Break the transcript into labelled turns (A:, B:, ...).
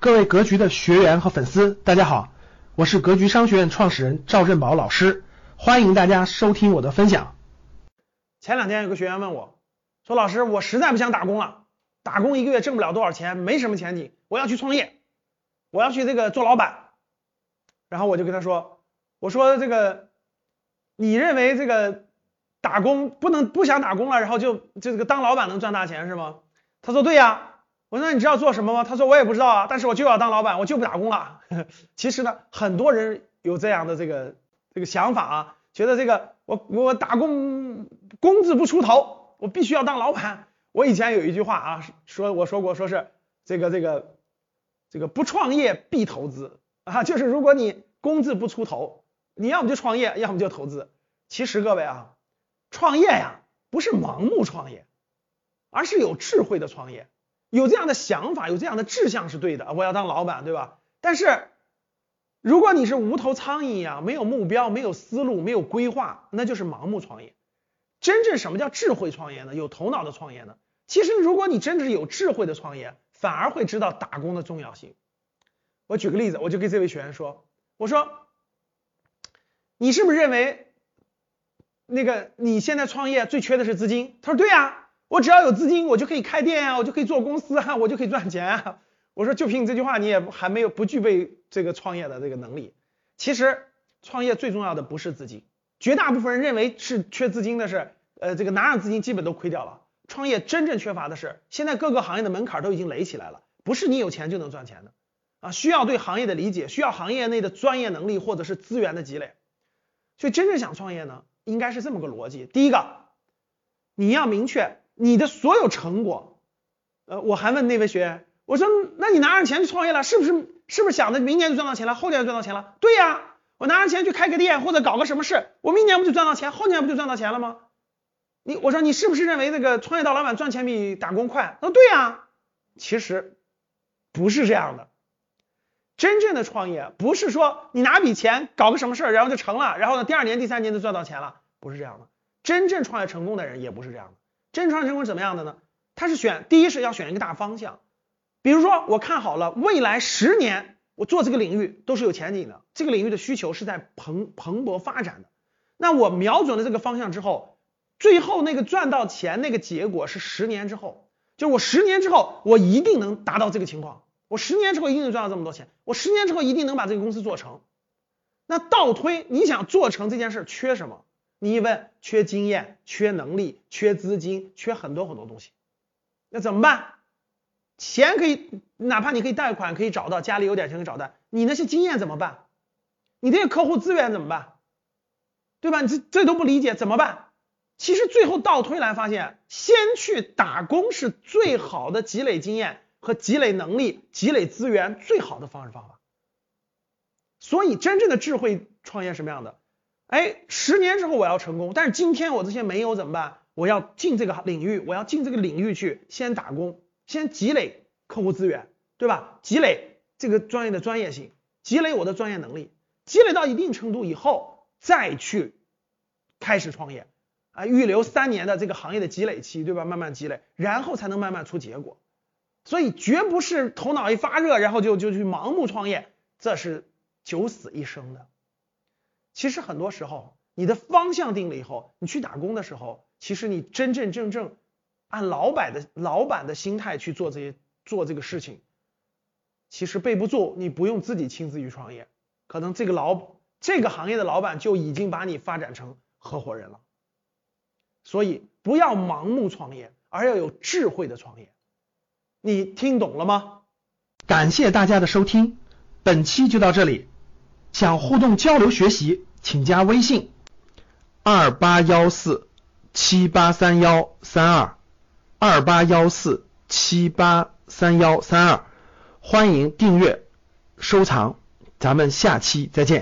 A: 各位格局的学员和粉丝，大家好，我是格局商学院创始人赵振宝老师，欢迎大家收听我的分享。
B: 前两天有个学员问我，说老师，我实在不想打工了，打工一个月挣不了多少钱，没什么前景，我要去创业，我要去这个做老板。然后我就跟他说，我说这个，你认为这个打工不能不想打工了，然后就就这个当老板能赚大钱是吗？他说对呀。我说那你知道做什么吗？他说我也不知道啊，但是我就要当老板，我就不打工了。其实呢，很多人有这样的这个这个想法啊，觉得这个我我打工工字不出头，我必须要当老板。我以前有一句话啊，说我说过，说是这个这个这个不创业必投资啊，就是如果你工字不出头，你要么就创业，要么就投资。其实各位啊，创业呀不是盲目创业，而是有智慧的创业。有这样的想法，有这样的志向是对的，我要当老板，对吧？但是如果你是无头苍蝇一样，没有目标、没有思路、没有规划，那就是盲目创业。真正什么叫智慧创业呢？有头脑的创业呢？其实如果你真的是有智慧的创业，反而会知道打工的重要性。我举个例子，我就跟这位学员说，我说你是不是认为那个你现在创业最缺的是资金？他说对呀。我只要有资金，我就可以开店啊，我就可以做公司啊，我就可以赚钱啊。我说就凭你这句话，你也还没有不具备这个创业的这个能力。其实创业最重要的不是资金，绝大部分人认为是缺资金的是，呃，这个拿上资金基本都亏掉了。创业真正缺乏的是，现在各个行业的门槛都已经垒起来了，不是你有钱就能赚钱的啊，需要对行业的理解，需要行业内的专业能力或者是资源的积累。所以真正想创业呢，应该是这么个逻辑：第一个，你要明确。你的所有成果，呃，我还问那位学员，我说，那你拿着钱去创业了，是不是是不是想着明年就赚到钱了，后年就赚到钱了？对呀，我拿着钱去开个店或者搞个什么事，我明年不就赚到钱，后年不就赚到钱了吗？你我说你是不是认为这个创业当老板赚钱比打工快？他说对呀，其实不是这样的，真正的创业不是说你拿笔钱搞个什么事儿，然后就成了，然后呢第二年第三年就赚到钱了，不是这样的，真正创业成功的人也不是这样的。真创业成功是怎么样的呢？他是选第一是要选一个大方向，比如说我看好了未来十年我做这个领域都是有前景的，这个领域的需求是在蓬蓬勃发展的。那我瞄准了这个方向之后，最后那个赚到钱那个结果是十年之后，就是我十年之后我一定能达到这个情况，我十年之后一定能赚到这么多钱，我十年之后一定能把这个公司做成。那倒推你想做成这件事缺什么？你一问，缺经验、缺能力、缺资金、缺很多很多东西，那怎么办？钱可以，哪怕你可以贷款，可以找到，家里有点钱可以找到，你那些经验怎么办？你这些客户资源怎么办？对吧？你这这都不理解怎么办？其实最后倒推来发现，先去打工是最好的积累经验和积累能力、积累资源最好的方式方法。所以，真正的智慧创业什么样的？哎，十年之后我要成功，但是今天我这些没有怎么办？我要进这个领域，我要进这个领域去先打工，先积累客户资源，对吧？积累这个专业的专业性，积累我的专业能力，积累到一定程度以后，再去开始创业啊，预留三年的这个行业的积累期，对吧？慢慢积累，然后才能慢慢出结果。所以绝不是头脑一发热，然后就就去盲目创业，这是九死一生的。其实很多时候，你的方向定了以后，你去打工的时候，其实你真真正正按老板的老板的心态去做这些做这个事情，其实背不住，你不用自己亲自去创业，可能这个老这个行业的老板就已经把你发展成合伙人了。所以不要盲目创业，而要有智慧的创业。你听懂了吗？
A: 感谢大家的收听，本期就到这里。想互动交流学习。请加微信二八幺四七八三幺三二二八幺四七八三幺三二，欢迎订阅收藏，咱们下期再见。